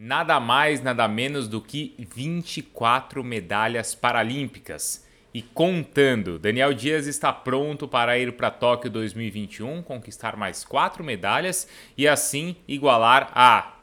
Nada mais, nada menos do que 24 medalhas paralímpicas. E contando, Daniel Dias está pronto para ir para Tóquio 2021, conquistar mais quatro medalhas e assim igualar a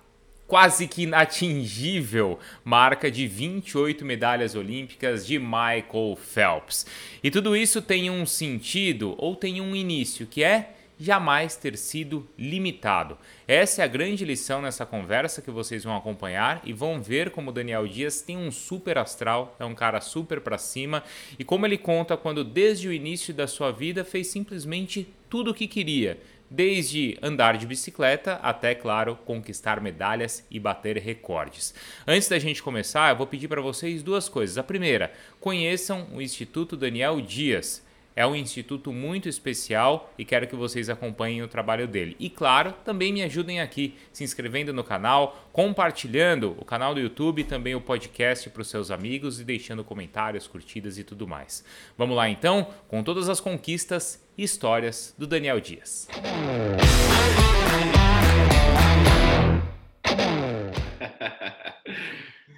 quase que inatingível marca de 28 medalhas olímpicas de Michael Phelps. E tudo isso tem um sentido ou tem um início, que é jamais ter sido limitado. Essa é a grande lição nessa conversa que vocês vão acompanhar e vão ver como Daniel Dias tem um super astral, é um cara super para cima e como ele conta quando desde o início da sua vida fez simplesmente tudo o que queria. Desde andar de bicicleta até, claro, conquistar medalhas e bater recordes. Antes da gente começar, eu vou pedir para vocês duas coisas. A primeira, conheçam o Instituto Daniel Dias. É um instituto muito especial e quero que vocês acompanhem o trabalho dele. E claro, também me ajudem aqui, se inscrevendo no canal, compartilhando o canal do YouTube e também o podcast para os seus amigos e deixando comentários, curtidas e tudo mais. Vamos lá então, com todas as conquistas e histórias do Daniel Dias.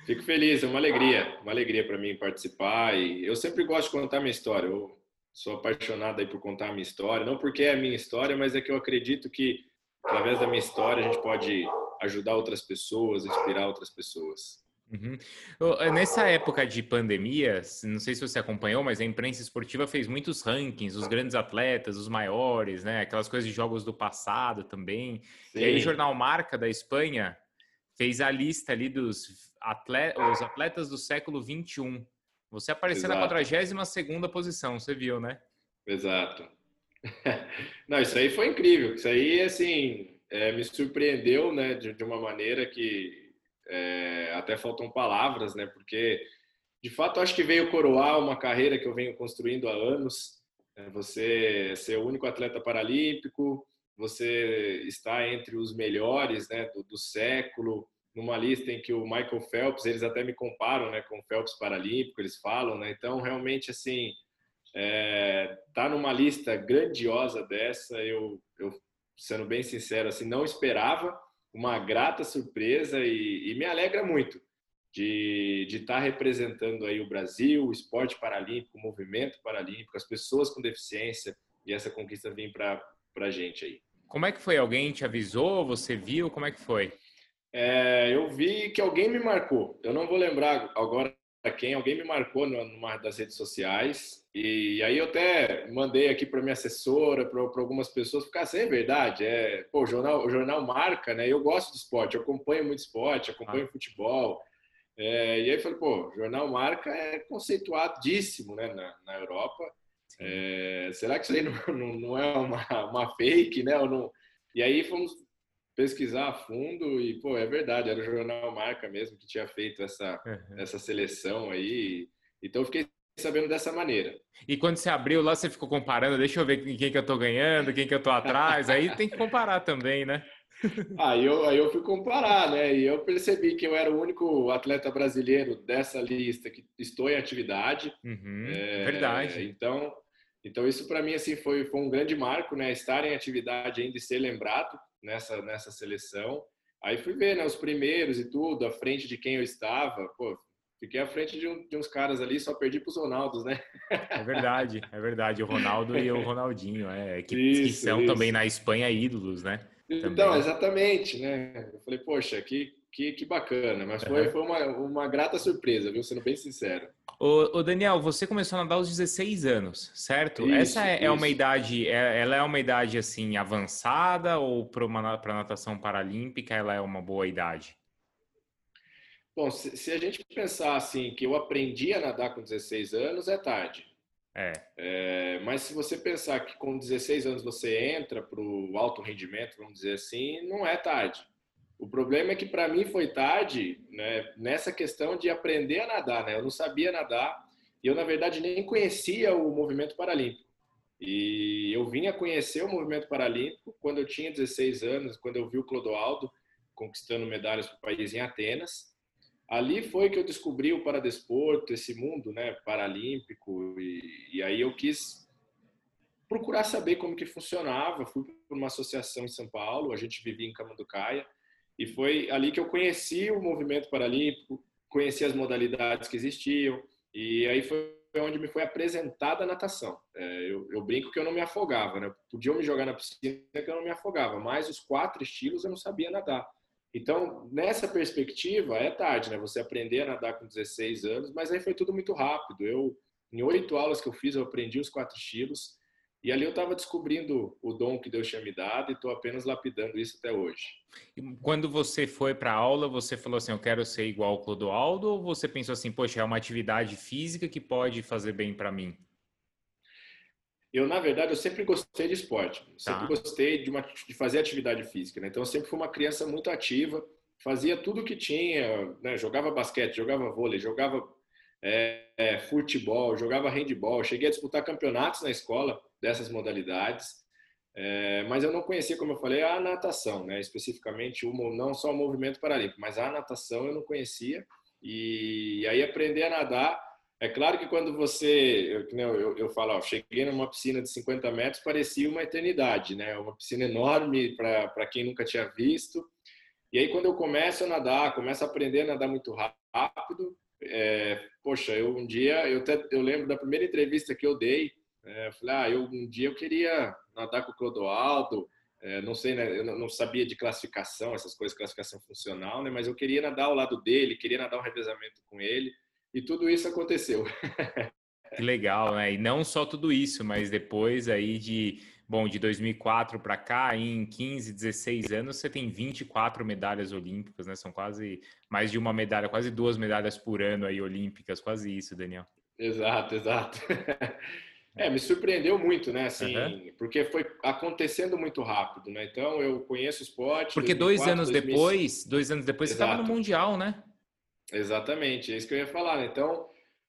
Fico feliz, é uma alegria, uma alegria para mim participar e eu sempre gosto de contar minha história. Eu sou apaixonado aí por contar a minha história, não porque é a minha história, mas é que eu acredito que através da minha história a gente pode ajudar outras pessoas, inspirar outras pessoas. Uhum. Nessa época de pandemia, não sei se você acompanhou, mas a imprensa esportiva fez muitos rankings, os grandes atletas, os maiores, né? Aquelas coisas de jogos do passado também. Sim. E aí o jornal Marca da Espanha fez a lista ali dos atletas, atletas do século 21. Você apareceu Exato. na 42 posição, você viu, né? Exato. Não, isso aí foi incrível. Isso aí, assim, é, me surpreendeu, né, de, de uma maneira que é, até faltam palavras, né? Porque, de fato, acho que veio coroar uma carreira que eu venho construindo há anos. É, você ser o único atleta paralímpico, você está entre os melhores, né, do, do século numa lista em que o Michael Phelps, eles até me comparam, né, com o Phelps paralímpico, eles falam, né? Então, realmente, assim, é, tá numa lista grandiosa dessa, eu, eu, sendo bem sincero, assim, não esperava, uma grata surpresa e, e me alegra muito de estar tá representando aí o Brasil, o esporte paralímpico, o movimento paralímpico, as pessoas com deficiência e essa conquista vir para a gente aí. Como é que foi? Alguém te avisou? Você viu? Como é que foi? É, eu vi que alguém me marcou. Eu não vou lembrar agora quem. Alguém me marcou numa das redes sociais. E aí eu até mandei aqui para minha assessora, para algumas pessoas, ficar assim, é verdade. É, pô, o jornal, o jornal marca, né? Eu gosto de esporte, eu acompanho muito esporte, acompanho ah. futebol. É, e aí falei, pô, jornal marca é conceituadíssimo, né, na, na Europa. É, será que isso aí não, não, não é uma, uma fake, né? Ou não... E aí fomos pesquisar a fundo e, pô, é verdade, era o jornal Marca mesmo que tinha feito essa, uhum. essa seleção aí. Então eu fiquei sabendo dessa maneira. E quando você abriu lá, você ficou comparando, deixa eu ver quem que eu tô ganhando, quem que eu tô atrás, aí tem que comparar também, né? aí, eu, aí eu fui comparar, né? E eu percebi que eu era o único atleta brasileiro dessa lista que estou em atividade. Uhum, é, verdade. Então, então isso para mim assim foi, foi um grande marco, né? Estar em atividade ainda e ser lembrado nessa, nessa seleção. Aí fui ver né, os primeiros e tudo, à frente de quem eu estava. Pô, fiquei à frente de, um, de uns caras ali, só perdi para os Ronaldos, né? É verdade, é verdade. O Ronaldo e o Ronaldinho, é, que, isso, que são isso. também na Espanha ídolos, né? Então, também. exatamente, né? Eu falei, poxa, que, que, que bacana. Mas foi, uhum. foi uma, uma grata surpresa, viu? Sendo bem sincero. Ô, ô, Daniel, você começou a nadar aos 16 anos, certo? Isso, Essa é, é, uma idade, é, ela é uma idade assim avançada ou para a natação paralímpica ela é uma boa idade? Bom, se, se, a gente pensar assim que eu aprendi a nadar com 16 anos, é tarde. É. é mas se você pensar que com 16 anos você entra para o alto rendimento, vamos dizer assim, não é tarde. O problema é que para mim foi tarde né, nessa questão de aprender a nadar. Né? Eu não sabia nadar e eu, na verdade, nem conhecia o movimento paralímpico. E eu vim a conhecer o movimento paralímpico quando eu tinha 16 anos, quando eu vi o Clodoaldo conquistando medalhas para o país em Atenas. Ali foi que eu descobri o paradesporto, esse mundo né, paralímpico, e, e aí eu quis procurar saber como que funcionava. Fui para uma associação em São Paulo, a gente vivia em Camanducaia, E foi ali que eu conheci o movimento paralímpico, conheci as modalidades que existiam, e aí foi onde me foi apresentada a natação. É, eu, eu, brinco que eu não me afogava, né? Podiam me jogar na piscina que eu não me afogava, mas os quatro estilos eu não sabia nadar. Então, nessa perspectiva, é tarde, né? Você aprender a nadar com 16 anos, mas aí foi tudo muito rápido. Eu, em oito aulas que eu fiz, eu aprendi os quatro estilos. E ali eu estava descobrindo o dom que Deus tinha me dado e estou apenas lapidando isso até hoje. Quando você foi para a aula, você falou assim, eu quero ser igual ao Clodoaldo, ou você pensou assim, poxa, é uma atividade física que pode fazer bem para mim? Eu, na verdade, eu sempre gostei de esporte. Tá. Sempre gostei de, uma, de fazer atividade física. Né? Então, eu sempre fui uma criança muito ativa. Fazia tudo que tinha. Né? Jogava basquete, jogava vôlei, jogava é, é, futebol, jogava handball. Cheguei a disputar campeonatos na escola dessas modalidades. É, mas eu não conhecia, como eu falei, a natação, né? especificamente, o, não só o movimento paralímpico, mas a natação eu não conhecia. E aí aprender a nadar é claro que quando você, eu, eu, eu falo, ó, cheguei numa piscina de 50 metros, parecia uma eternidade, né? Uma piscina enorme para quem nunca tinha visto. E aí quando eu começo a nadar, começo a aprender a nadar muito rápido, é, poxa, eu um dia, eu, até, eu lembro da primeira entrevista que eu dei, é, eu falei, ah, eu, um dia eu queria nadar com o Clodoaldo, é, não sei, né, eu não sabia de classificação, essas coisas, classificação funcional, né, mas eu queria nadar ao lado dele, queria nadar um revezamento com ele. E tudo isso aconteceu. Que legal, né? E não só tudo isso, mas depois aí de, bom, de 2004 para cá, em 15, 16 anos, você tem 24 medalhas olímpicas, né? São quase mais de uma medalha, quase duas medalhas por ano aí olímpicas, quase isso, Daniel. Exato, exato. É, me surpreendeu muito, né? Assim, uhum. porque foi acontecendo muito rápido, né? Então eu conheço o esporte. Porque 2004, dois anos 2005. depois, dois anos depois, Exato. você estava no mundial, né? Exatamente, é isso que eu ia falar. Né? Então,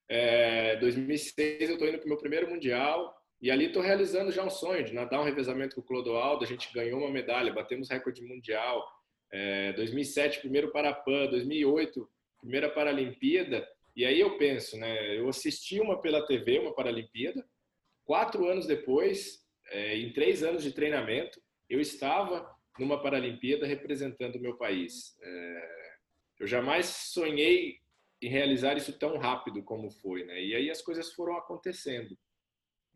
é, 2006 eu estou indo para o meu primeiro mundial e ali estou realizando já um sonho de nadar um revezamento com o Clodoaldo. A gente ganhou uma medalha, batemos recorde mundial. É, 2007 primeiro Parapan, 2008 primeira Paralimpíada. E aí eu penso, né? Eu assisti uma pela TV, uma Paralimpíada. Quatro anos depois, é, em três anos de treinamento, eu estava numa Paralimpíada representando o meu país. É, eu jamais sonhei em realizar isso tão rápido como foi, né? E aí as coisas foram acontecendo.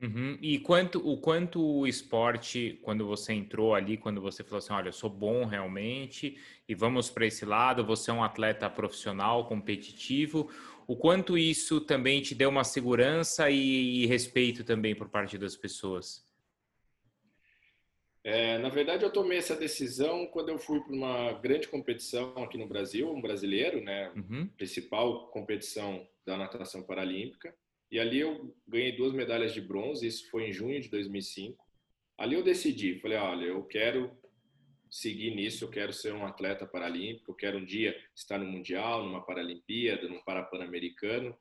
Uhum. E quanto, o quanto o esporte, quando você entrou ali, quando você falou assim, olha, eu sou bom realmente e vamos para esse lado, você é um atleta profissional, competitivo, o quanto isso também te deu uma segurança e, e respeito também por parte das pessoas? É, na verdade, eu tomei essa decisão quando eu fui para uma grande competição aqui no Brasil, um brasileiro, né? Uhum. Principal competição da natação paralímpica. E ali eu ganhei duas medalhas de bronze, isso foi em junho de 2005. Ali eu decidi, falei, olha, eu quero seguir nisso, eu quero ser um atleta paralímpico, eu quero um dia estar no Mundial, numa Paralimpíada, num Parapan-Americano.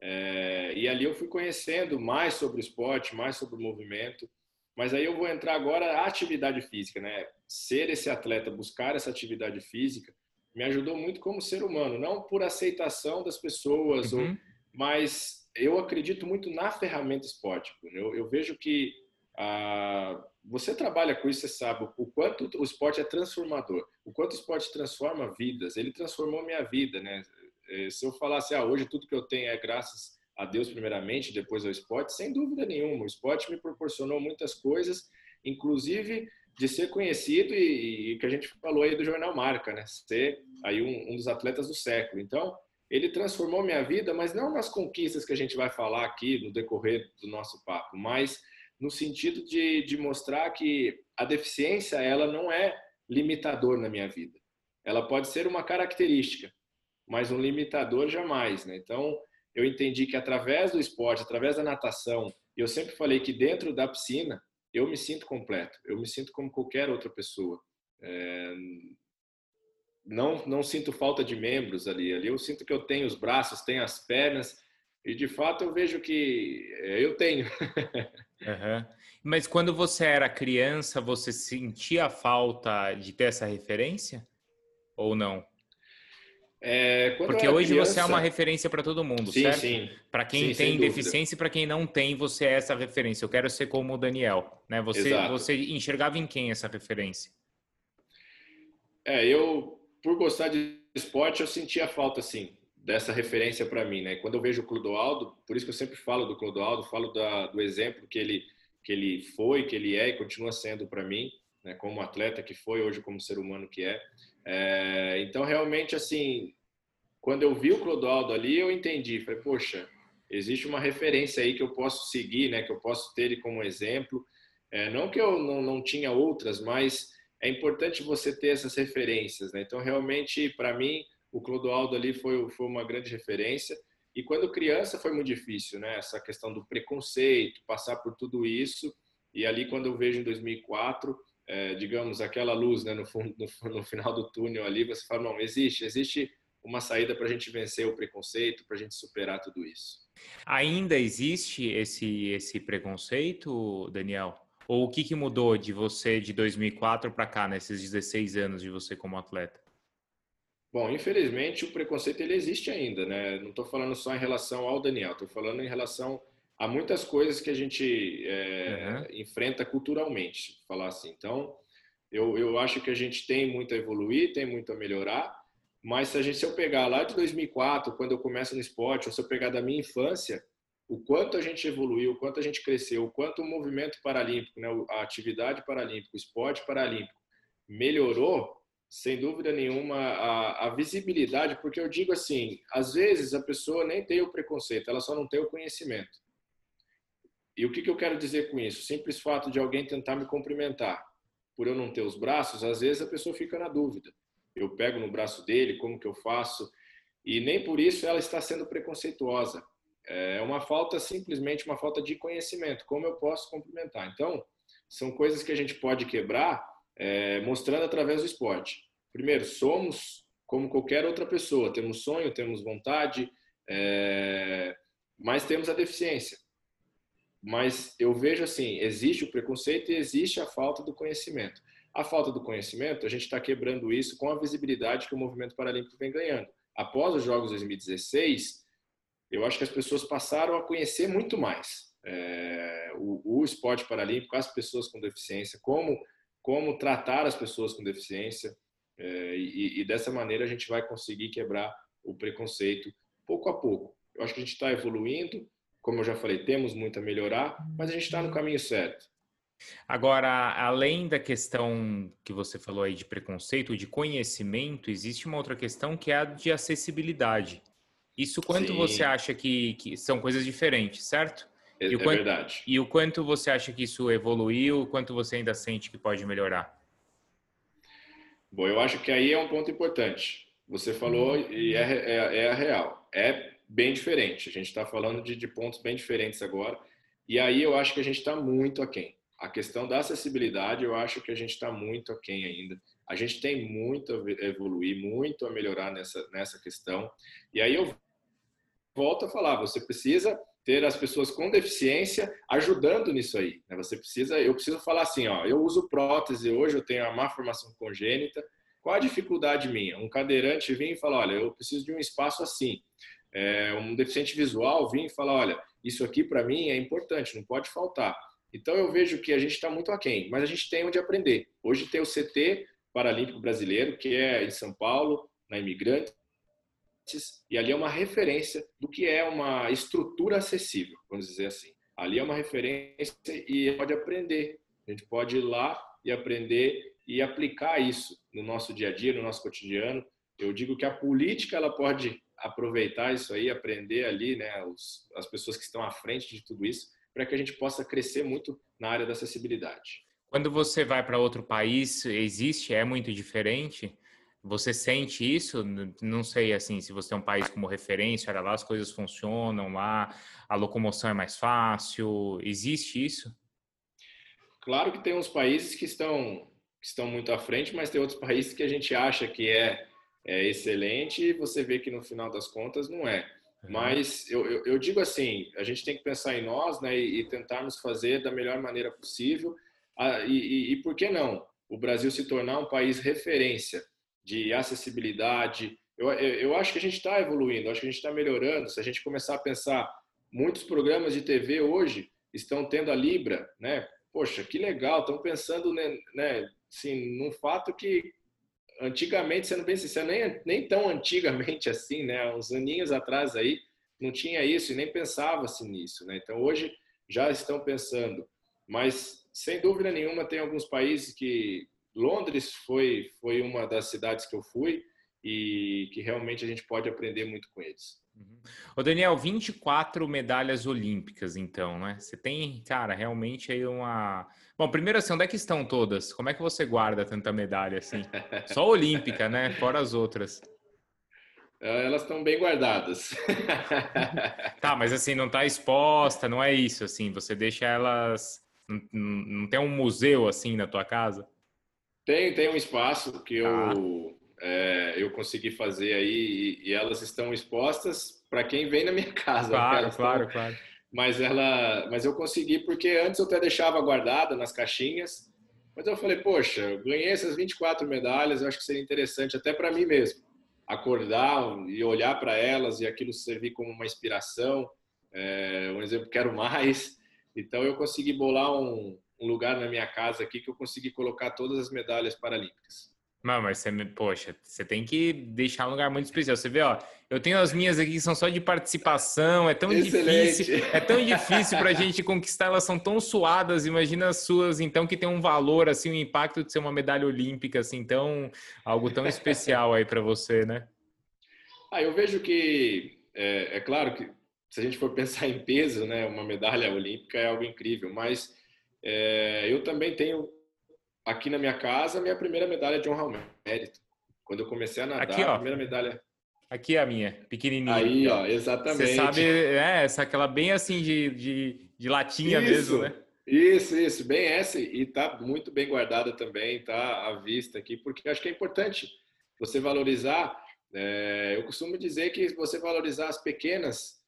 É, e ali eu fui conhecendo mais sobre o esporte, mais sobre o movimento. Mas aí eu vou entrar agora a atividade física, né? Ser esse atleta, buscar essa atividade física, me ajudou muito como ser humano, não por aceitação das pessoas, uhum. ou, mas eu acredito muito na ferramenta esporte. Eu, eu vejo que ah, você trabalha com isso, você sabe o quanto o esporte é transformador, o quanto o esporte transforma vidas. Ele transformou minha vida, né? Eh, se eu falasse, ah, hoje tudo que eu tenho é graças a Deus primeiramente, depois ao esporte, sem dúvida nenhuma. O esporte me proporcionou muitas coisas, inclusive de ser conhecido e, e que a gente falou aí do jornal Marca, né? Ser aí um, um, dos atletas do século. Então, ele transformou minha vida, mas não nas conquistas que a gente vai falar aqui no decorrer do nosso papo, mas no sentido de, de mostrar que a deficiência ela não é limitador na minha vida. Ela pode ser uma característica, mas um limitador jamais, né? Então, eu entendi que através do esporte, através da natação, eu sempre falei que dentro da piscina eu me sinto completo, eu me sinto como qualquer outra pessoa. É... Não, não sinto falta de membros ali, ali eu sinto que eu tenho os braços, tenho as pernas e de fato eu vejo que é, eu tenho. uhum. Mas quando você era criança, você sentia falta de ter essa referência ou não? É, Porque hoje criança... você é uma referência para todo mundo, sim, certo? Sim, Para quem sim, tem deficiência e para quem não tem, você é essa referência. Eu quero ser como o Daniel, né? Você, você enxergava em quem essa referência? É, eu por gostar de esporte, eu sentia falta, assim, dessa referência para mim, né? Quando eu vejo o Clodoaldo, por isso que eu sempre falo do Clodoaldo, falo da, do exemplo que ele que ele foi, que ele é e continua sendo para mim, né? Como atleta que foi, hoje como ser humano que é. é. Então realmente assim, quando eu vi o Clodoaldo ali, eu entendi, falei, poxa, existe uma referência aí que eu posso seguir, né? Que eu posso ter ele como exemplo. É, não que eu não, não tinha outras, mas é importante você ter essas referências, né? Então realmente para mim o Clodoaldo ali foi, foi uma grande referência. E quando criança foi muito difícil, né? Essa questão do preconceito, passar por tudo isso. E ali, quando eu vejo em 2004, é, digamos, aquela luz né, no, fundo, no, no, final do túnel ali, você fala: não, existe, existe uma saída para a gente vencer o preconceito, para a gente superar tudo isso. Ainda existe esse, esse preconceito, Daniel? Ou o que, que mudou de você de 2004 para cá, nesses 16 anos de você como atleta? Bom, infelizmente o preconceito ele existe ainda, né? Não estou falando só em relação ao Daniel, estou falando em relação a muitas coisas que a gente é, uhum. enfrenta culturalmente, falar assim. Então, eu, eu acho que a gente tem muito a evoluir, tem muito a melhorar, mas se, a gente, se eu pegar lá de 2004, quando eu começo no esporte, ou se eu pegar da minha infância, o quanto a gente evoluiu, o quanto a gente cresceu, o quanto o movimento paralímpico, né, a atividade paralímpica, o esporte paralímpico melhorou, sem dúvida nenhuma, a, a, visibilidade, porque eu digo assim, às vezes a pessoa nem tem o preconceito, ela só não tem o conhecimento. E o que, que eu quero dizer com isso? Simples fato de alguém tentar me cumprimentar, por eu não ter os braços, às vezes a pessoa fica na dúvida. Eu pego no braço dele, como que eu faço? E nem por isso ela está sendo preconceituosa. É uma falta, simplesmente uma falta de conhecimento. Como eu posso cumprimentar? Então, são coisas que a gente pode quebrar é, mostrando através do esporte. Primeiro, somos como qualquer outra pessoa, temos sonho, temos vontade, é, mas temos a deficiência. Mas eu vejo assim, existe o preconceito e existe a falta do conhecimento. A falta do conhecimento, a gente está quebrando isso com a visibilidade que o movimento paralímpico vem ganhando. Após os Jogos 2016, eu acho que as pessoas passaram a conhecer muito mais é, o, o esporte paralímpico, as pessoas com deficiência, como como tratar as pessoas com deficiência é, e, e, dessa maneira a gente vai conseguir quebrar o preconceito pouco a pouco. Eu acho que a gente está evoluindo, como eu já falei, temos muito a melhorar, mas a gente está no caminho certo. Agora, além da questão que você falou aí de preconceito, de conhecimento, existe uma outra questão que é a de acessibilidade. Isso quanto Sim. você acha que, que são coisas diferentes, certo? É, e o é quanto, verdade. E o quanto você acha que isso evoluiu, o quanto você ainda sente que pode melhorar? Bom, eu acho que aí é um ponto importante. Você falou e é, é, é a real. É bem diferente. A gente está falando de, de pontos bem diferentes agora. E aí eu acho que a gente está muito aquém. A questão da acessibilidade, eu acho que a gente está muito aquém ainda. A gente tem muito a evoluir, muito a melhorar nessa, nessa questão. E aí eu volto a falar, você precisa ter as pessoas com deficiência ajudando nisso aí. Né? Você precisa, eu preciso falar assim, ó, eu uso prótese hoje, eu tenho a má formação congênita. Qual a dificuldade minha? Um cadeirante vem e fala, olha, eu preciso de um espaço assim. É, um deficiente visual vem e fala, olha, isso aqui para mim é importante, não pode faltar. Então eu vejo que a gente está muito aquém, mas a gente tem onde aprender. Hoje tem o CT Paralímpico Brasileiro, que é em São Paulo, na Imigrante, e ali é uma referência do que é uma estrutura acessível, vamos dizer assim. Ali é uma referência e pode aprender. A gente pode ir lá e aprender e aplicar isso no nosso dia a dia, no nosso cotidiano. Eu digo que a política ela pode aproveitar isso aí, aprender ali, né, os, as pessoas que estão à frente de tudo isso, para que a gente possa crescer muito na área da acessibilidade. Quando você vai para outro país, existe, é muito diferente? Você sente isso? Não sei, assim, se você tem um país como referência, olha lá, as coisas funcionam lá, a locomoção é mais fácil. Existe isso? Claro que tem uns países que estão, que estão muito à frente, mas tem outros países que a gente acha que é, é excelente e você vê que no final das contas não é. Uhum. Mas eu, eu, eu, digo assim, a gente tem que pensar em nós né, e, e tentarmos fazer da melhor maneira possível. Ah, e, e, e por que não? O Brasil se tornar um país referência de acessibilidade. Eu, eu acho que a gente está evoluindo, acho que a gente está melhorando. Se a gente começar a pensar, muitos programas de TV hoje estão tendo a Libra, né? Poxa, que legal, estão pensando né, né, assim, num fato que antigamente, sendo bem sincero, nem, nem tão antigamente assim, né? Uns aninhos atrás aí, não tinha isso e nem pensava-se nisso, né? Então, hoje já estão pensando. Mas, sem dúvida nenhuma, tem alguns países que... Londres foi, foi uma das cidades que eu fui e que realmente a gente pode aprender muito com eles. Uhum. Ô Daniel, 24 medalhas olímpicas, então, né? Você tem, cara, realmente aí uma. Bom, primeiro assim, onde é que estão todas? Como é que você guarda tanta medalha assim? Só olímpica, né? Fora as outras. É, elas estão bem guardadas. tá, mas assim, não está exposta, não é isso, assim, você deixa elas. Não, não tem um museu assim na tua casa? Tem, tem um espaço que eu. Ah é, eu consegui fazer aí e, e elas estão expostas para quem vem na minha casa. Claro, claro, estão, claro. Mas ela, mas eu consegui porque antes eu até deixava guardada nas caixinhas. Mas eu falei, poxa, eu ganhei essas 24 medalhas, eu acho que seria interessante até para mim mesmo acordar e olhar para elas e aquilo servir como uma inspiração. É, um exemplo, quero mais. Então eu consegui bolar um, um lugar na minha casa aqui que eu consegui colocar todas as medalhas paralímpicas. Não, mas você, poxa, você tem que deixar um lugar muito especial. Você vê, ó, eu tenho as minhas aqui que são só de participação, é tão Excelente. difícil, é tão difícil para a gente conquistar, elas são tão suadas. Imagina as suas, então, que tem um valor, assim, o um impacto de ser uma medalha olímpica, assim, tão, algo tão especial aí para você, né? Ah, eu vejo que, é, é claro que se a gente for pensar em peso, né, uma medalha olímpica é algo incrível, mas é, eu também tenho aqui na minha casa, minha primeira medalha de honra ao mérito. Quando eu comecei a nadar, aqui, a primeira medalha. Aqui é a minha, pequenininha. Aí, ó, exatamente. Você sabe, é, essa aquela bem assim de, de, de latinha isso, mesmo, né? Isso, isso, bem essa. E tá muito bem guardada também, tá à vista aqui, porque acho que é importante você valorizar. É, eu costumo dizer que você valorizar as pequenas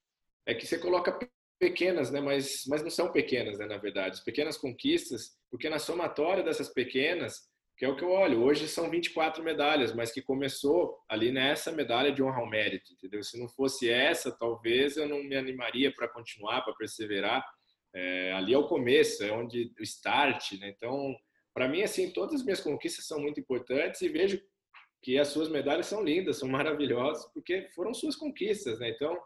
é que você coloca pequenas, né? Mas, mas não são pequenas, né? Na verdade, as pequenas conquistas, porque na somatória dessas pequenas, que é o que eu olho, hoje são 24 medalhas, mas que começou ali nessa medalha de honra ao mérito, entendeu? Se não fosse essa, talvez eu não me animaria para continuar, para perseverar. É, ali é o começo, é onde o start, né? Então, para mim, assim, todas as minhas conquistas são muito importantes e vejo que as suas medalhas são lindas, são maravilhosas, porque foram suas conquistas, né? Então,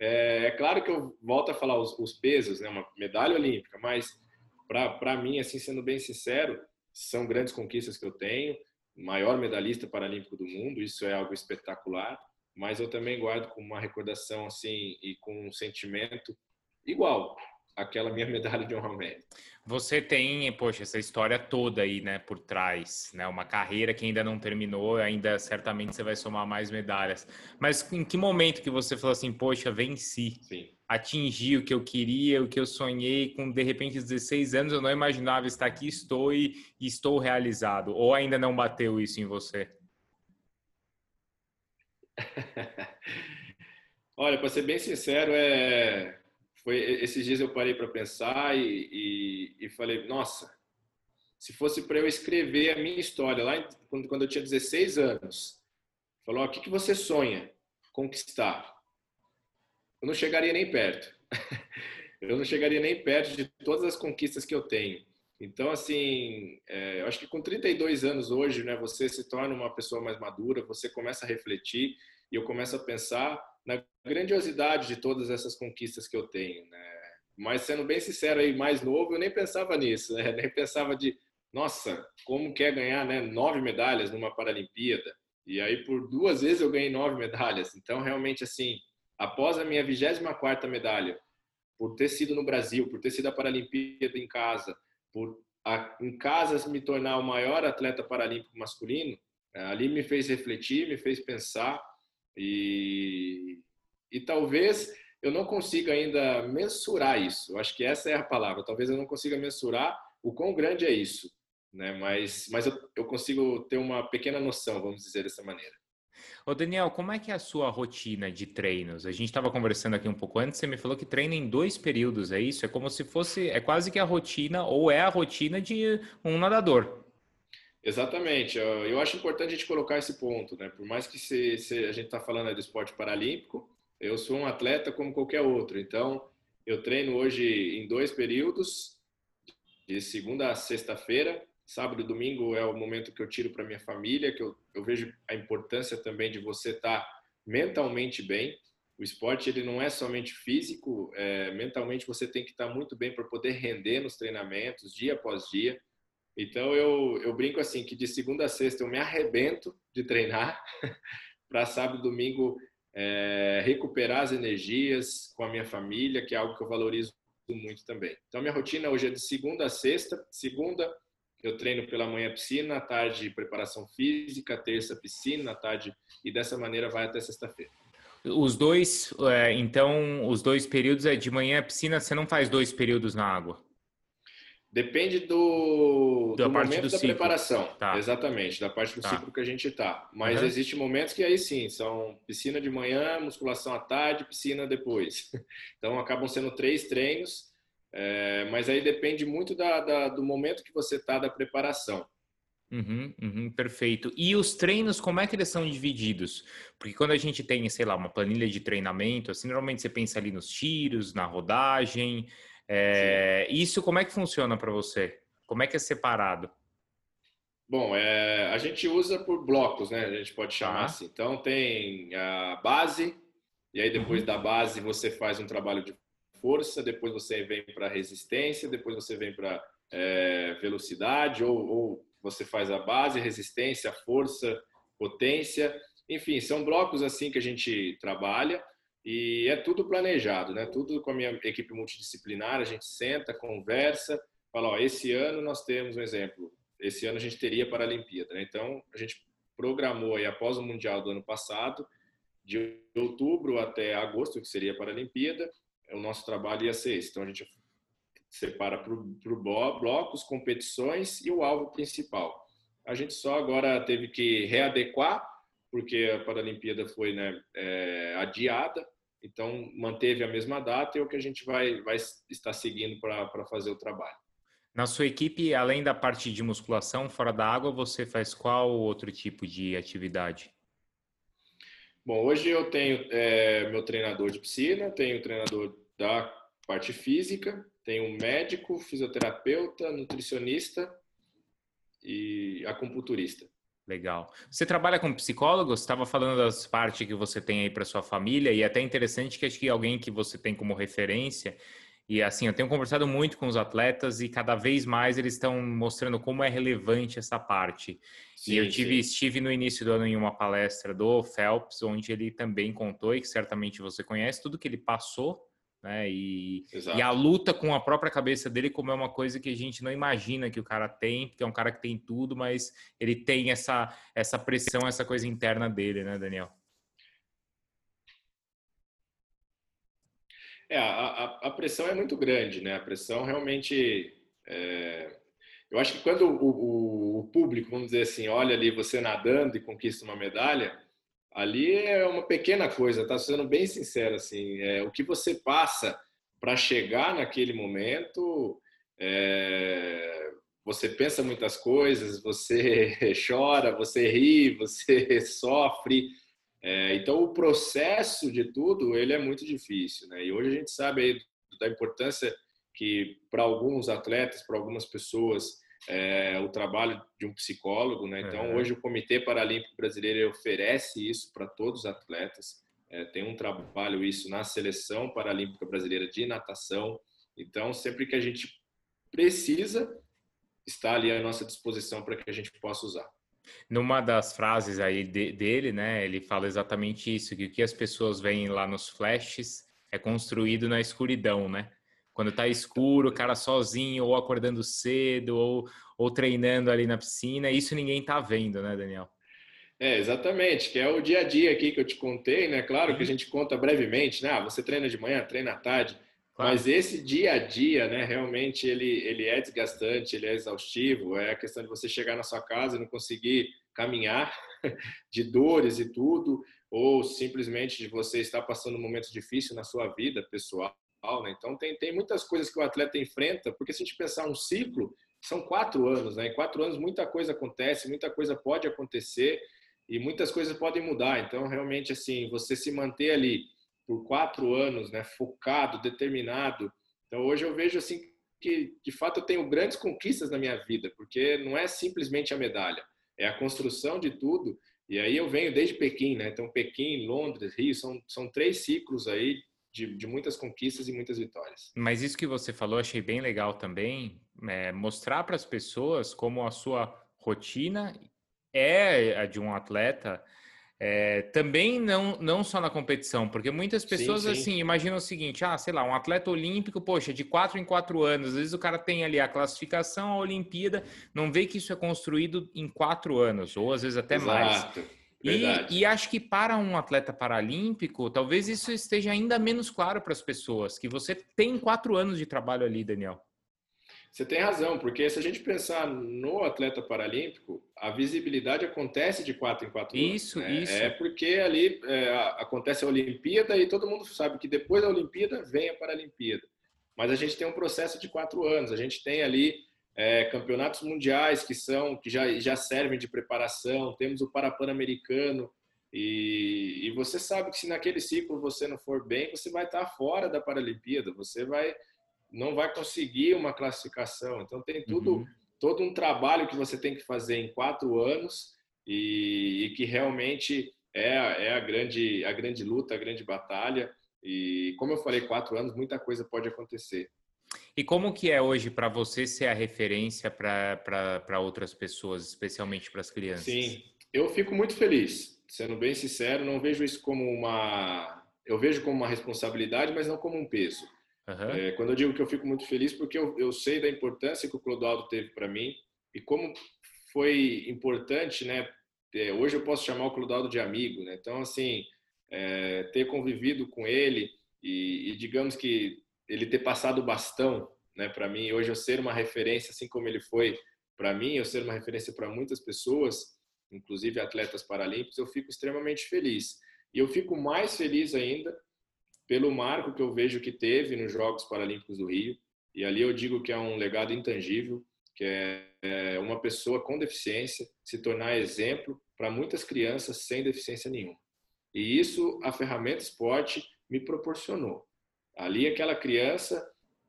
é, é, claro que eu volto a falar os, os pesos, né? Uma medalha olímpica, mas para mim, assim, sendo bem sincero, são grandes conquistas que eu tenho. Maior medalhista paralímpico do mundo, isso é algo espetacular. Mas eu também guardo com uma recordação assim e com um sentimento igual aquela minha medalha de honra ao mérito. Você tem, poxa, essa história toda aí, né, por trás, né, uma carreira que ainda não terminou, ainda certamente você vai somar mais medalhas. Mas em que momento que você falou assim, poxa, venci, Sim. atingi o que eu queria, o que eu sonhei, com de repente 16 anos eu não imaginava estar aqui, estou e, e estou realizado, ou ainda não bateu isso em você? Olha, para ser bem sincero, é foi esses dias eu parei para pensar e, e, e, falei, nossa, se fosse para eu escrever a minha história lá quando, quando eu tinha 16 anos, falou, o que, que você sonha conquistar? Eu não chegaria nem perto. eu não chegaria nem perto de todas as conquistas que eu tenho. Então, assim, é, eu acho que com 32 anos hoje, né, você se torna uma pessoa mais madura, você começa a refletir e eu começo a pensar na grandiosidade de todas essas conquistas que eu tenho, né? Mas sendo bem sincero aí, mais novo, eu nem pensava nisso, né? Nem pensava de, nossa, como quer ganhar, né? Nove medalhas numa Paralimpíada. E aí por duas vezes eu ganhei nove medalhas. Então realmente assim, após a minha 24 quarta medalha, por ter sido no Brasil, por ter sido a Paralimpíada em casa, por a, em casa me tornar o maior atleta paralímpico masculino, ali me fez refletir, me fez pensar e, e talvez eu não consiga ainda mensurar isso. Eu acho que essa é a palavra. Talvez eu não consiga mensurar o quão grande é isso, né? Mas, mas eu, eu consigo ter uma pequena noção, vamos dizer dessa maneira. Ô Daniel, como é que é a sua rotina de treinos? A gente estava conversando aqui um pouco antes, você me falou que treina em dois períodos, é isso? É como se fosse, é quase que a rotina, ou é a rotina de um nadador. Exatamente. Eu acho importante a gente colocar esse ponto, né? Por mais que se, se a gente está falando do esporte paralímpico, eu sou um atleta como qualquer outro. Então, eu treino hoje em dois períodos, de segunda a sexta-feira. Sábado e domingo é o momento que eu tiro para minha família, que eu, eu vejo a importância também de você estar tá mentalmente bem. O esporte ele não é somente físico, é, mentalmente você tem que estar tá muito bem para poder render nos treinamentos dia após dia. Então eu, eu brinco assim que de segunda a sexta eu me arrebento de treinar para sábado e domingo é, recuperar as energias com a minha família, que é algo que eu valorizo muito também. Então minha rotina hoje é de segunda a sexta. Segunda eu treino pela manhã piscina, à tarde preparação física, terça piscina, à tarde e dessa maneira vai até sexta-feira. Os dois, é, então, os dois períodos é de manhã piscina, você não faz dois períodos na água? Depende do, da do momento do da ciclo. preparação. Tá. Exatamente, da parte do tá. ciclo que a gente está. Mas uhum. existem momentos que aí sim, são piscina de manhã, musculação à tarde, piscina depois. Então acabam sendo três treinos, é, mas aí depende muito da, da, do momento que você está da preparação. Uhum, uhum, perfeito. E os treinos, como é que eles são divididos? Porque quando a gente tem, sei lá, uma planilha de treinamento, assim, normalmente você pensa ali nos tiros, na rodagem, é, isso como é que funciona para você? Como é que é separado? Bom, é, a gente usa por blocos, né? A gente pode chamar tá. assim. Então tem a base, e aí depois uhum. da base você faz um trabalho de força, depois você vem para resistência, depois você vem para é, velocidade, ou, ou você faz a base, resistência, força, potência. Enfim, são blocos assim que a gente trabalha. E é tudo planejado, né? Tudo com a minha equipe multidisciplinar, a gente senta, conversa, fala, ó, esse ano nós temos um exemplo, esse ano a gente teria Paralimpíada, né? Então, a gente programou aí após o Mundial do ano passado, de outubro até agosto, que seria a Paralimpíada, o nosso trabalho ia ser esse. Então, a gente separa por blocos, competições e o alvo principal. A gente só agora teve que readequar, porque a Paralimpíada foi né, é, adiada, então, manteve a mesma data e é o que a gente vai, vai estar seguindo para fazer o trabalho. Na sua equipe, além da parte de musculação fora da água, você faz qual outro tipo de atividade? Bom, hoje eu tenho é, meu treinador de piscina, tenho o treinador da parte física, tenho um médico, fisioterapeuta, nutricionista e acupunturista. Legal. Você trabalha com psicólogo? Você estava falando das partes que você tem aí para sua família e é até interessante que acho que alguém que você tem como referência e assim, eu tenho conversado muito com os atletas e cada vez mais eles estão mostrando como é relevante essa parte. Sim, e eu tive, estive no início do ano em uma palestra do Phelps, onde ele também contou, e que certamente você conhece, tudo que ele passou né? E, e, a luta com a própria cabeça dele, como é uma coisa que a gente não imagina que o cara tem, porque é um cara que tem tudo, mas ele tem essa, essa pressão, essa coisa interna dele, né, Daniel? É, a, a pressão é muito grande, né? A pressão realmente. É... Eu acho que quando o, o, o público, vamos dizer assim, olha ali você nadando e conquista uma medalha, ali é uma pequena coisa, tá sendo bem sincero assim, é, o que você passa para chegar naquele momento, é, você pensa muitas coisas, você chora, você ri, você sofre, é, então o processo de tudo ele é muito difícil, né? E hoje a gente sabe aí da importância que para alguns atletas, para algumas pessoas é, o trabalho de um psicólogo, né? Então, uhum. hoje o Comitê Paralímpico Brasileiro oferece isso para todos os atletas. É, tem um trabalho isso na Seleção Paralímpica Brasileira de Natação. Então, sempre que a gente precisa, está ali à nossa disposição para que a gente possa usar. Numa das frases aí de, dele, né, ele fala exatamente isso, que o que as pessoas veem lá nos flashes é construído na escuridão, né? Quando tá escuro, o cara sozinho, ou acordando cedo, ou, ou treinando ali na piscina, isso ninguém tá vendo, né, Daniel? É, exatamente, que é o dia a dia aqui que eu te contei, né? Claro que a gente conta brevemente, né? Ah, você treina de manhã, treina à tarde, claro. mas esse dia a dia, né, realmente ele, ele é desgastante, ele é exaustivo, é a questão de você chegar na sua casa e não conseguir caminhar, de dores e tudo, ou simplesmente de você estar passando um momento difícil na sua vida pessoal, né? Então, tem, tem muitas coisas que o atleta enfrenta, porque se a gente pensar um ciclo, são quatro anos, né? Em quatro anos, muita coisa acontece, muita coisa pode acontecer e muitas coisas podem mudar. Então, realmente, assim, você se manter ali por quatro anos, né? Focado, determinado. Então, hoje eu vejo, assim, que, de fato, eu tenho grandes conquistas na minha vida, porque não é simplesmente a medalha, é a construção de tudo. E aí eu venho desde Pequim, né? Então, Pequim, Londres, Rio, são, são três ciclos aí de, de muitas conquistas e muitas vitórias. Mas isso que você falou, achei bem legal também, é mostrar para as pessoas como a sua rotina é a de um atleta é, também não, não só na competição, porque muitas pessoas sim, sim. assim imaginam o seguinte: ah, sei lá, um atleta olímpico, poxa, de quatro em quatro anos, às vezes o cara tem ali a classificação, a Olimpíada, não vê que isso é construído em quatro anos, ou às vezes até Exato. mais. E, e, acho que para um atleta paralímpico, talvez isso esteja ainda menos claro para as pessoas, que você tem quatro anos de trabalho ali, Daniel. Você tem razão, porque se a gente pensar no atleta paralímpico, a visibilidade acontece de quatro em quatro anos. Isso, né? isso. É porque ali é, acontece a Olimpíada e todo mundo sabe que depois da Olimpíada vem a Paralimpíada. Mas a gente tem um processo de quatro anos. A gente tem ali é, campeonatos mundiais que são que já, já servem de preparação. Temos o Parapan-Americano e, e você sabe que se naquele ciclo você não for bem, você vai estar fora da Paralimpíada. Você vai não vai conseguir uma classificação. Então tem tudo, uhum. todo um trabalho que você tem que fazer em quatro anos e, e que realmente é, é, a grande a grande luta, a grande batalha. E como eu falei, quatro anos, muita coisa pode acontecer. E como que é hoje para você ser a referência para outras pessoas, especialmente para as crianças? Sim, eu fico muito feliz. Sendo bem sincero, não vejo isso como uma eu vejo como uma responsabilidade, mas não como um peso. Uhum. É, quando eu digo que eu fico muito feliz, porque eu, eu sei da importância que o Clodoaldo teve para mim e como foi importante, né? É, hoje eu posso chamar o Clodoaldo de amigo, né? Então, assim, é, ter convivido com ele e, e, digamos que ele ter passado o bastão, né, para mim, hoje eu ser uma referência, assim como ele foi para mim, eu ser uma referência para muitas pessoas, inclusive atletas paralímpicos, eu fico extremamente feliz. E eu fico mais feliz ainda pelo marco que eu vejo que teve nos Jogos Paralímpicos do Rio. E ali eu digo que é um legado intangível, que é, é uma pessoa com deficiência se tornar exemplo para muitas crianças sem deficiência nenhuma. E isso a ferramenta esporte me proporcionou. Ali aquela criança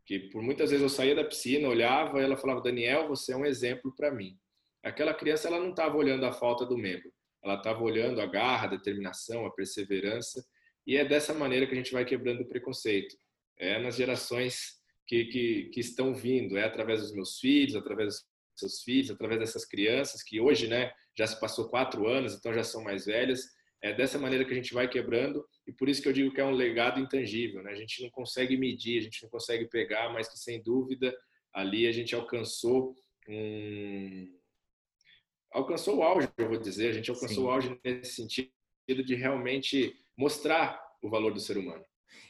que por muitas vezes eu saía da piscina, olhava e ela falava: "Daniel, você é um exemplo para mim". Aquela criança ela não estava olhando a falta do membro, ela estava olhando a garra, a determinação, a perseverança e é dessa maneira que a gente vai quebrando o preconceito. É nas gerações que, que, que estão vindo, é através dos meus filhos, através dos seus filhos, através dessas crianças que hoje, né, já se passou quatro anos, então já são mais velhas. É dessa maneira que a gente vai quebrando e por isso que eu digo que é um legado intangível, né? A gente não consegue medir, a gente não consegue pegar, mas que sem dúvida ali a gente alcançou um alcançou o auge, eu vou dizer, a gente alcançou Sim. o auge nesse sentido de realmente mostrar o valor do ser humano.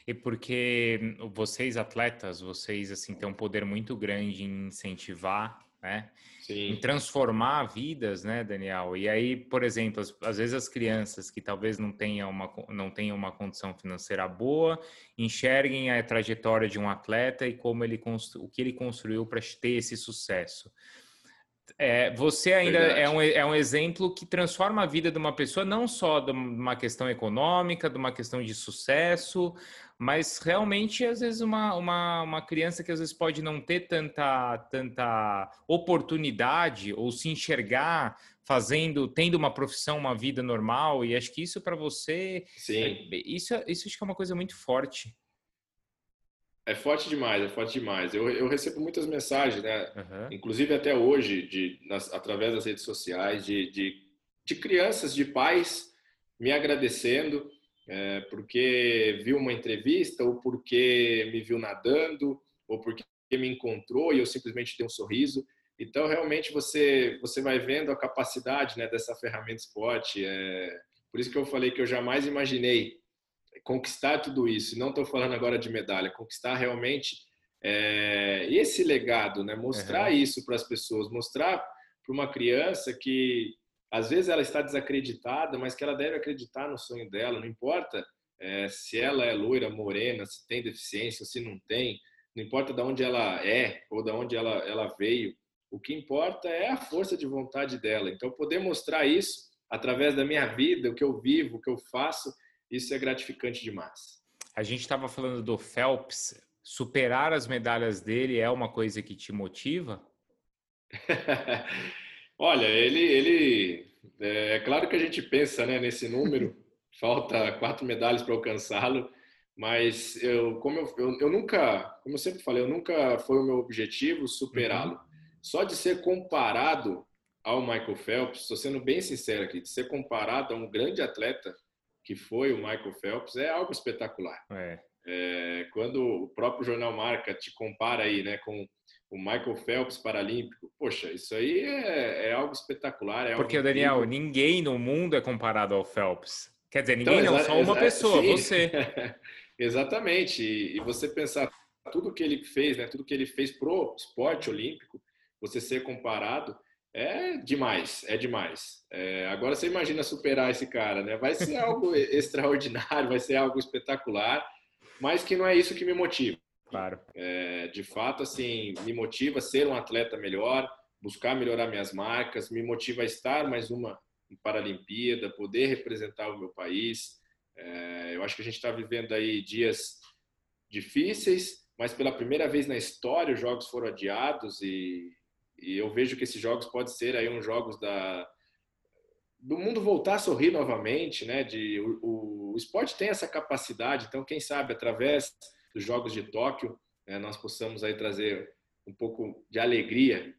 E porque vocês atletas, vocês assim têm um poder muito grande em incentivar, né? Sim. Em transformar vidas, né, Daniel? E aí, por exemplo, às vezes as crianças que talvez não tenham uma, não tenham uma condição financeira boa, enxerguem a trajetória de um atleta e como ele o que ele construiu para ter esse sucesso. É, você ainda é um, é um exemplo que transforma a vida de uma pessoa, não só de uma questão econômica, de uma questão de sucesso, mas realmente, às vezes, uma, uma, uma criança que às vezes pode não ter tanta, tanta oportunidade ou se enxergar fazendo, tendo uma profissão, uma vida normal, e acho que isso para você, Sim. É, isso, isso acho que é uma coisa muito forte. É forte demais, é forte demais. Eu, eu recebo muitas mensagens, né? Uhum. Inclusive até hoje, de, nas, através das redes sociais, de, de, de, crianças, de pais me agradecendo é, porque viu uma entrevista ou porque me viu nadando ou porque me encontrou e eu simplesmente dei um sorriso. Então, realmente, você, você vai vendo a capacidade né, dessa ferramenta esporte. É, por isso que eu falei que eu jamais imaginei conquistar tudo isso, não estou falando agora de medalha, conquistar realmente é, esse legado, né? mostrar uhum. isso para as pessoas, mostrar para uma criança que às vezes ela está desacreditada, mas que ela deve acreditar no sonho dela, não importa é, se ela é loira, morena, se tem deficiência, se não tem, não importa de onde ela é ou de onde ela, ela veio, o que importa é a força de vontade dela. Então, poder mostrar isso através da minha vida, o que eu vivo, o que eu faço, isso é gratificante demais. A gente estava falando do Phelps. superar as medalhas dele é uma coisa que te motiva? Olha, ele, ele claro que a gente pensa né, nesse número, falta quatro medalhas para alcançá-lo, mas eu, como eu, eu, eu, nunca, como eu sempre falei, eu nunca foi o meu objetivo superá-lo. Uhum. Só de ser comparado ao Michael Phelps, estou sendo bem sincero aqui, de ser comparado a um grande atleta que foi o Michael Phelps é algo espetacular. É. É, quando o próprio jornal Marca te compara aí, né, com o Michael Phelps paralímpico, poxa, isso aí é, é algo espetacular. É Porque, Daniel, ninguém no mundo é comparado ao Phelps. Quer dizer, ninguém então, não, só uma pessoa, sim. você. Exatamente. E, e, você pensar tudo que ele fez, né, tudo que ele fez pro esporte olímpico, você ser comparado, é demais, é demais. É, agora você imagina superar esse cara, né? Vai ser algo extraordinário, vai ser algo espetacular, mas que não é isso que me motiva. Claro. É, de fato, assim, me motiva a ser um atleta melhor, buscar melhorar minhas marcas, me motiva a estar mais uma Paralimpíada, poder representar o meu país. É, eu acho que a gente está vivendo aí dias difíceis, mas pela primeira vez na história os jogos foram adiados e, e eu vejo que esses jogos podem ser aí uns jogos da do mundo voltar a sorrir novamente, né? De o, o esporte tem essa capacidade, então quem sabe através dos Jogos de Tóquio, né, nós possamos aí trazer um pouco de alegria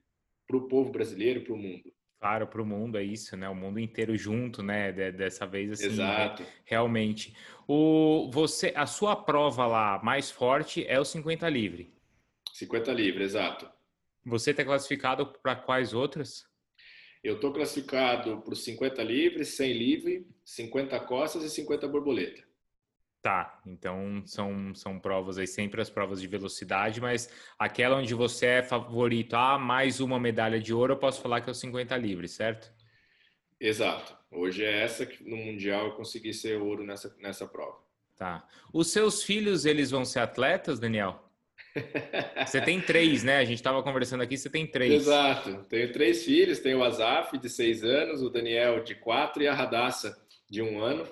para o povo brasileiro, para o mundo. Claro, para o mundo é isso, né? O mundo inteiro junto, né? Dessa vez assim, Exato. Né? realmente. O você, a sua prova lá mais forte é o 50 livre. 50 livre, exato. Você está classificado para quais outras? Eu estou classificado para os 50 livres, 100 livre, 50 costas e 50 borboleta. Tá, então são, são provas aí, sempre as provas de velocidade, mas aquela onde você é favorito a ah, mais uma medalha de ouro, eu posso falar que é o 50 livre, certo? Exato. Hoje é essa que no Mundial eu consegui ser ouro nessa, nessa prova. Tá. Os seus filhos, eles vão ser atletas, Daniel? Você tem três, né? A gente estava conversando aqui, você tem três. Exato. Tenho três filhos, tenho o Azaf, de seis anos, o Daniel, de quatro, e a Radassa, de um ano.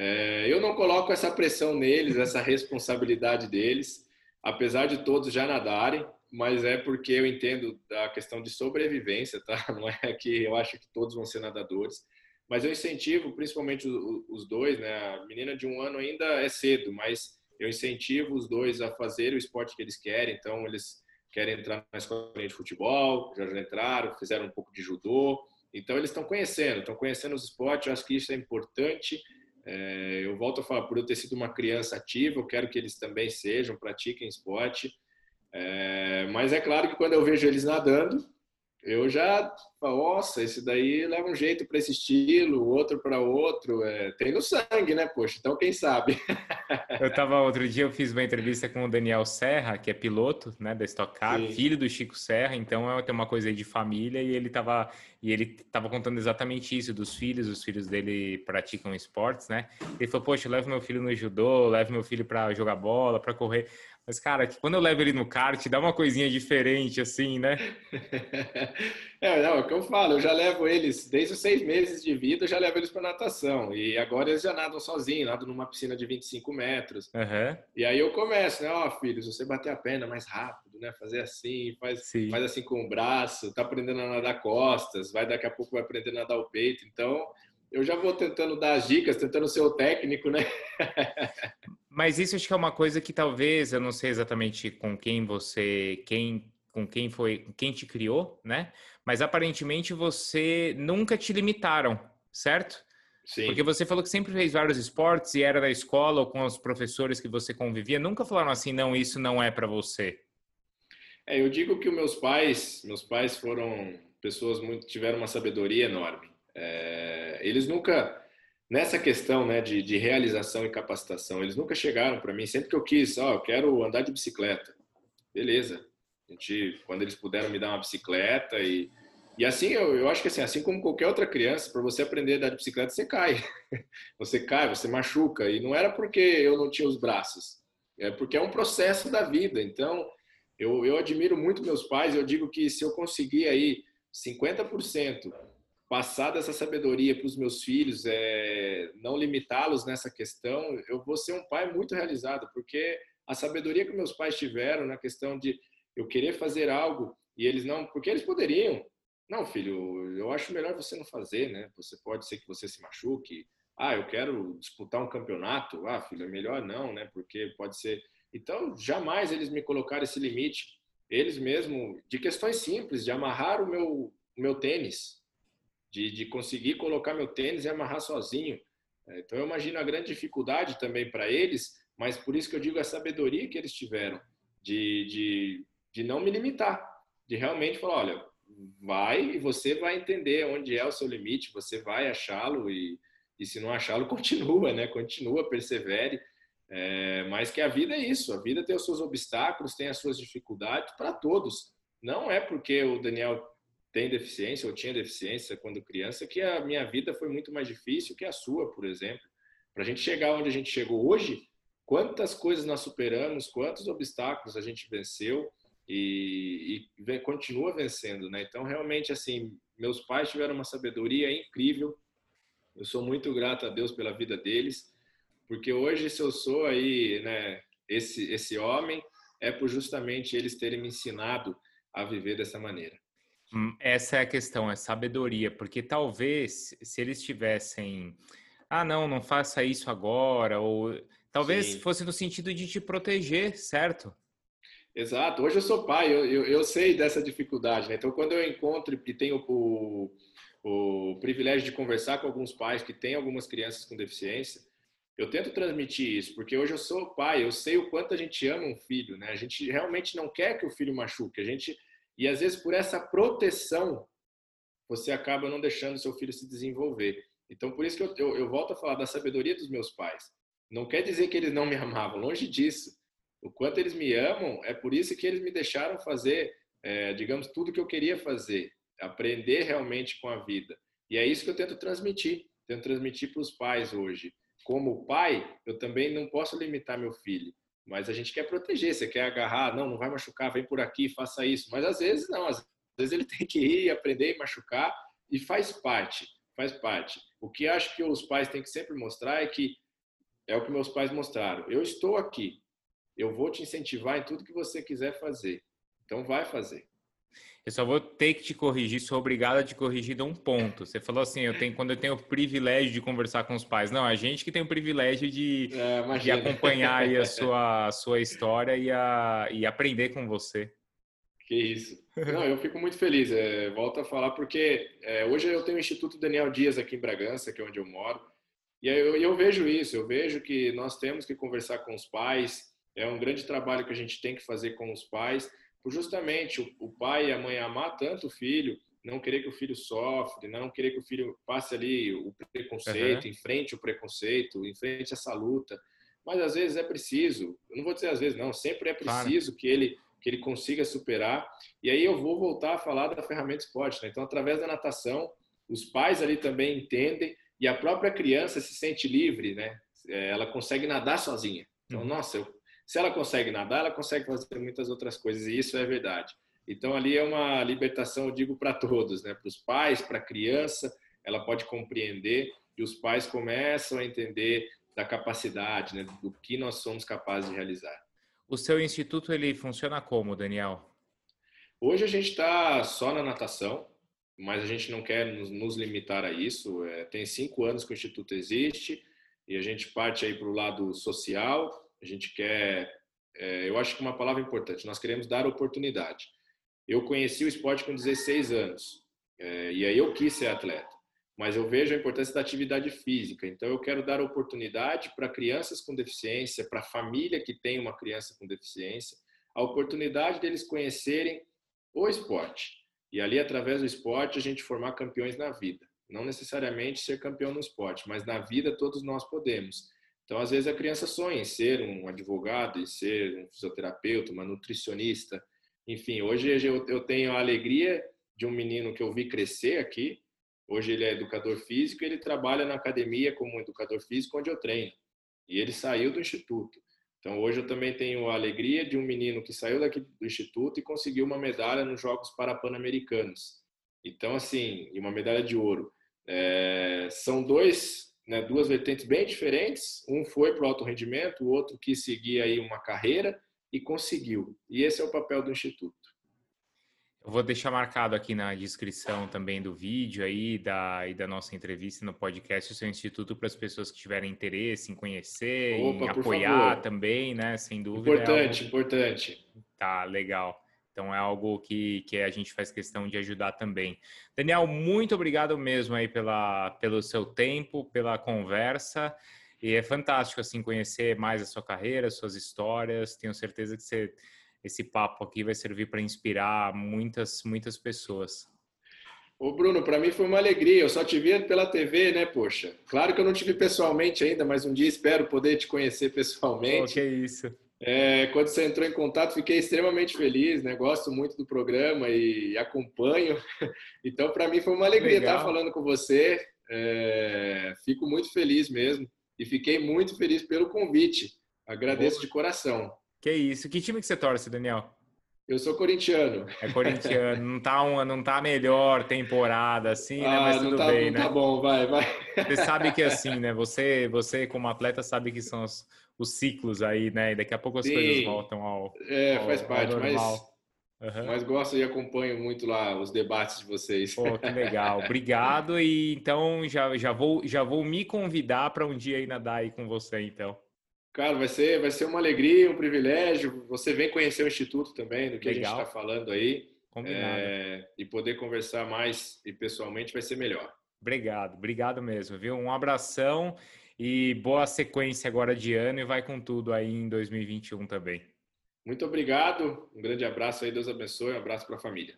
É, eu não coloco essa pressão neles, essa responsabilidade deles, apesar de todos já nadarem, mas é porque eu entendo a questão de sobrevivência, tá? Não é que eu acho que todos vão ser nadadores, mas eu incentivo, principalmente os dois, né? A menina de um ano ainda é cedo, mas eu incentivo os dois a fazer o esporte que eles querem, então eles querem entrar na escola de futebol, já entraram, fizeram um pouco de judô, então eles estão conhecendo, estão conhecendo os esportes, eu acho que isso é importante é, eu volto a falar, por eu ter sido uma criança ativa, eu quero que eles também sejam, pratiquem esporte. É, mas é claro que quando eu vejo eles nadando, eu já nossa, esse daí leva um jeito para esse estilo, outro para outro. É, tem no sangue, né, poxa? Então, quem sabe? eu tava, outro dia eu fiz uma entrevista com o Daniel Serra, que é piloto, né, da Stock Car, Sim. filho do Chico Serra, então é, tem uma coisa aí de família e ele tava, e ele tava contando exatamente isso dos filhos, os filhos dele praticam esportes, né? Ele falou, poxa, eu levo meu filho no judô, levo meu filho para jogar bola, para correr. Mas, cara, quando eu levo ele no kart, dá uma coisinha diferente, assim, né? é, não, é o que eu falo, eu já levo eles, desde os seis meses de vida, eu já levo eles para natação. E agora eles já nadam sozinhos, nadam numa piscina de 25 metros. Uhum. E aí eu começo, né? Ó, oh, filhos, você bater a perna mais rápido, né? Fazer assim, faz, faz assim com o braço, tá aprendendo a nadar costas, vai daqui a pouco vai aprender a nadar o peito. Então, eu já vou tentando dar as dicas, tentando ser o técnico, né? Mas isso acho que é uma coisa que talvez, eu não sei exatamente com quem você, quem, com quem foi, quem te criou, né? Mas aparentemente você nunca te limitaram, certo? Sim. Porque você falou que sempre fez vários esportes e era da escola ou com os professores que você convivia, nunca falaram assim, não, isso não é para você. É, eu digo que os meus pais, meus pais foram pessoas muito tiveram uma sabedoria enorme. É, eles nunca nessa questão né, de, de realização e capacitação, eles nunca chegaram para mim, sempre que eu quis, ó, oh, eu quero andar de bicicleta. Beleza. A gente, quando eles puderam me dar uma bicicleta e, e assim, eu, eu acho que assim, assim como qualquer outra criança, para você aprender a andar de bicicleta, você cai. Você cai, você machuca. E não era porque eu não tinha os braços, é porque é um processo da vida. Então, eu, eu admiro muito meus pais, eu digo que se eu conseguir aí 50% passar dessa sabedoria para os meus filhos, é, não limitá-los nessa questão, eu vou ser um pai muito realizado, porque a sabedoria que meus pais tiveram na questão de eu querer fazer algo e eles não, porque eles poderiam. Não, filho, eu acho melhor você não fazer, né? Você pode ser que você se machuque. Ah, eu quero disputar um campeonato. Ah, filho, é melhor não, né? Porque pode ser. Então, jamais eles me colocaram esse limite. Eles mesmo, de questões simples, de amarrar o meu, o meu tênis, de, de conseguir colocar meu tênis e amarrar sozinho. É, então, eu imagino a grande dificuldade também para eles, mas por isso que eu digo a sabedoria que eles tiveram, de, de, de não me limitar, de realmente falar: olha, vai e você vai entender onde é o seu limite, você vai achá-lo e, e se não achá-lo, continua, né? Continua, persevere. É, mas que a vida é isso, a vida tem os seus obstáculos, tem as suas dificuldades para todos. Não é porque o Daniel tem deficiência ou tinha deficiência quando criança que a minha vida foi muito mais difícil que a sua, por exemplo. Para a gente chegar onde a gente chegou hoje, quantas coisas nós superamos, quantos obstáculos a gente venceu e, e continua vencendo, né? Então, realmente, assim, meus pais tiveram uma sabedoria incrível. Eu sou muito grato a Deus pela vida deles, porque hoje, se eu sou aí, né, esse, esse homem, é por justamente eles terem me ensinado a viver dessa maneira. Hum, essa é a questão, é sabedoria, porque talvez se eles tivessem, ah, não, não faça isso agora, ou talvez Sim. fosse no sentido de te proteger, certo? Exato. Hoje eu sou pai, eu, eu, eu sei dessa dificuldade. Né? Então, quando eu encontro e tenho o, o privilégio de conversar com alguns pais que têm algumas crianças com deficiência, eu tento transmitir isso, porque hoje eu sou pai, eu sei o quanto a gente ama um filho, né? A gente realmente não quer que o filho machuque, a gente e às vezes por essa proteção você acaba não deixando seu filho se desenvolver. Então por isso que eu, eu, eu volto a falar da sabedoria dos meus pais. Não quer dizer que eles não me amavam, longe disso o quanto eles me amam, é por isso que eles me deixaram fazer, é, digamos, tudo que eu queria fazer, aprender realmente com a vida. E é isso que eu tento transmitir, tento transmitir para os pais hoje. Como pai, eu também não posso limitar meu filho, mas a gente quer proteger, você quer agarrar, não, não vai machucar, vem por aqui, faça isso. Mas às vezes não, às vezes ele tem que ir, aprender e machucar, e faz parte, faz parte. O que acho que os pais têm que sempre mostrar é que é o que meus pais mostraram. Eu estou aqui, eu vou te incentivar em tudo que você quiser fazer. Então vai fazer. Eu só vou ter que te corrigir, sou obrigado a te corrigir de um ponto. Você falou assim, eu tenho quando eu tenho o privilégio de conversar com os pais. Não, a gente que tem o privilégio de, é, de acompanhar a sua, a sua história e, a, e aprender com você. Que isso. Não, eu fico muito feliz. É, volto a falar porque é, hoje eu tenho o Instituto Daniel Dias aqui em Bragança, que é onde eu moro. E eu, eu vejo isso, eu vejo que nós temos que conversar com os pais, é um grande trabalho que a gente tem que fazer com os pais, por justamente o, o pai e a mãe amar tanto o filho, não querer que o filho sofre, não querer que o filho passe ali o preconceito, uhum. enfrente o preconceito, enfrente essa luta. Mas às vezes é preciso, eu não vou dizer às vezes não, sempre é preciso claro. que ele que ele consiga superar. E aí eu vou voltar a falar da ferramenta esporte. Né? Então, através da natação, os pais ali também entendem e a própria criança se sente livre, né? É, ela consegue nadar sozinha. Então, uhum. nossa, eu se ela consegue nadar, ela consegue fazer muitas outras coisas, e isso é verdade. Então, ali é uma libertação, eu digo, para todos, né? para os pais, para a criança, ela pode compreender, e os pais começam a entender da capacidade, né? do que nós somos capazes de realizar. O seu instituto, ele funciona como, Daniel? Hoje a gente está só na natação, mas a gente não quer nos, limitar a isso. É, tem cinco anos que o Instituto existe e a gente parte aí para o lado social, a gente quer, é, eu acho que uma palavra importante, nós queremos dar oportunidade. Eu conheci o esporte com 16 anos, é, e aí eu quis ser atleta, mas eu vejo a importância da atividade física, então eu quero dar oportunidade para crianças com deficiência, para a família que tem uma criança com deficiência, a oportunidade deles conhecerem o esporte. E ali, através do esporte, a gente formar campeões na vida. Não necessariamente ser campeão no esporte, mas na vida todos nós podemos. Então, às vezes, a criança sonha em ser um advogado, em ser um fisioterapeuta, uma nutricionista. Enfim, hoje eu tenho a alegria de um menino que eu vi crescer aqui. Hoje ele é educador físico e ele trabalha na academia como educador físico, onde eu treino. E ele saiu do instituto. Então, hoje eu também tenho a alegria de um menino que saiu daqui do instituto e conseguiu uma medalha nos Jogos Parapan-Americanos. Então, assim, e uma medalha de ouro. É, são dois né, duas vertentes bem diferentes. Um foi para o alto rendimento, o outro quis seguir aí uma carreira e conseguiu. E esse é o papel do Instituto. Eu vou deixar marcado aqui na descrição também do vídeo aí da, e da nossa entrevista no podcast o seu instituto para as pessoas que tiverem interesse em conhecer, Opa, em apoiar favor. também, né? Sem dúvida. Importante, é importante. Tá, legal. Então é algo que, que a gente faz questão de ajudar também. Daniel, muito obrigado mesmo aí pela, pelo seu tempo, pela conversa. E é fantástico assim conhecer mais a sua carreira, suas histórias. Tenho certeza que você, esse papo aqui vai servir para inspirar muitas, muitas pessoas. Ô Bruno, para mim foi uma alegria. Eu só te vi pela TV, né, poxa? Claro que eu não te vi pessoalmente ainda, mas um dia espero poder te conhecer pessoalmente. Oh, que isso. É, quando você entrou em contato, fiquei extremamente feliz, né? Gosto muito do programa e acompanho. Então, para mim foi uma alegria Legal. estar falando com você. É, fico muito feliz mesmo e fiquei muito feliz pelo convite. Agradeço Boa. de coração. Que isso. Que time que você torce, Daniel? Eu sou corintiano. É corintiano. Não tá, uma, não tá a melhor temporada, assim, né? Ah, Mas tudo tá, bem, né? Tá bom, vai, vai. Você sabe que assim, né? Você, você como atleta, sabe que são os, os ciclos aí, né? E daqui a pouco as Sim. coisas voltam ao. É, ao, faz parte, mas. Uhum. Mas gosto e acompanho muito lá os debates de vocês. Pô, que legal. Obrigado. E então já, já, vou, já vou me convidar para um dia aí nadar aí com você, então. Cara, vai ser, vai ser uma alegria, um privilégio. Você vem conhecer o Instituto também, do que legal. a gente está falando aí. Combinado. É, e poder conversar mais e pessoalmente vai ser melhor. Obrigado, obrigado mesmo, viu? Um abração e boa sequência agora de ano e vai com tudo aí em 2021 também. Muito obrigado, um grande abraço aí, Deus abençoe, um abraço para a família.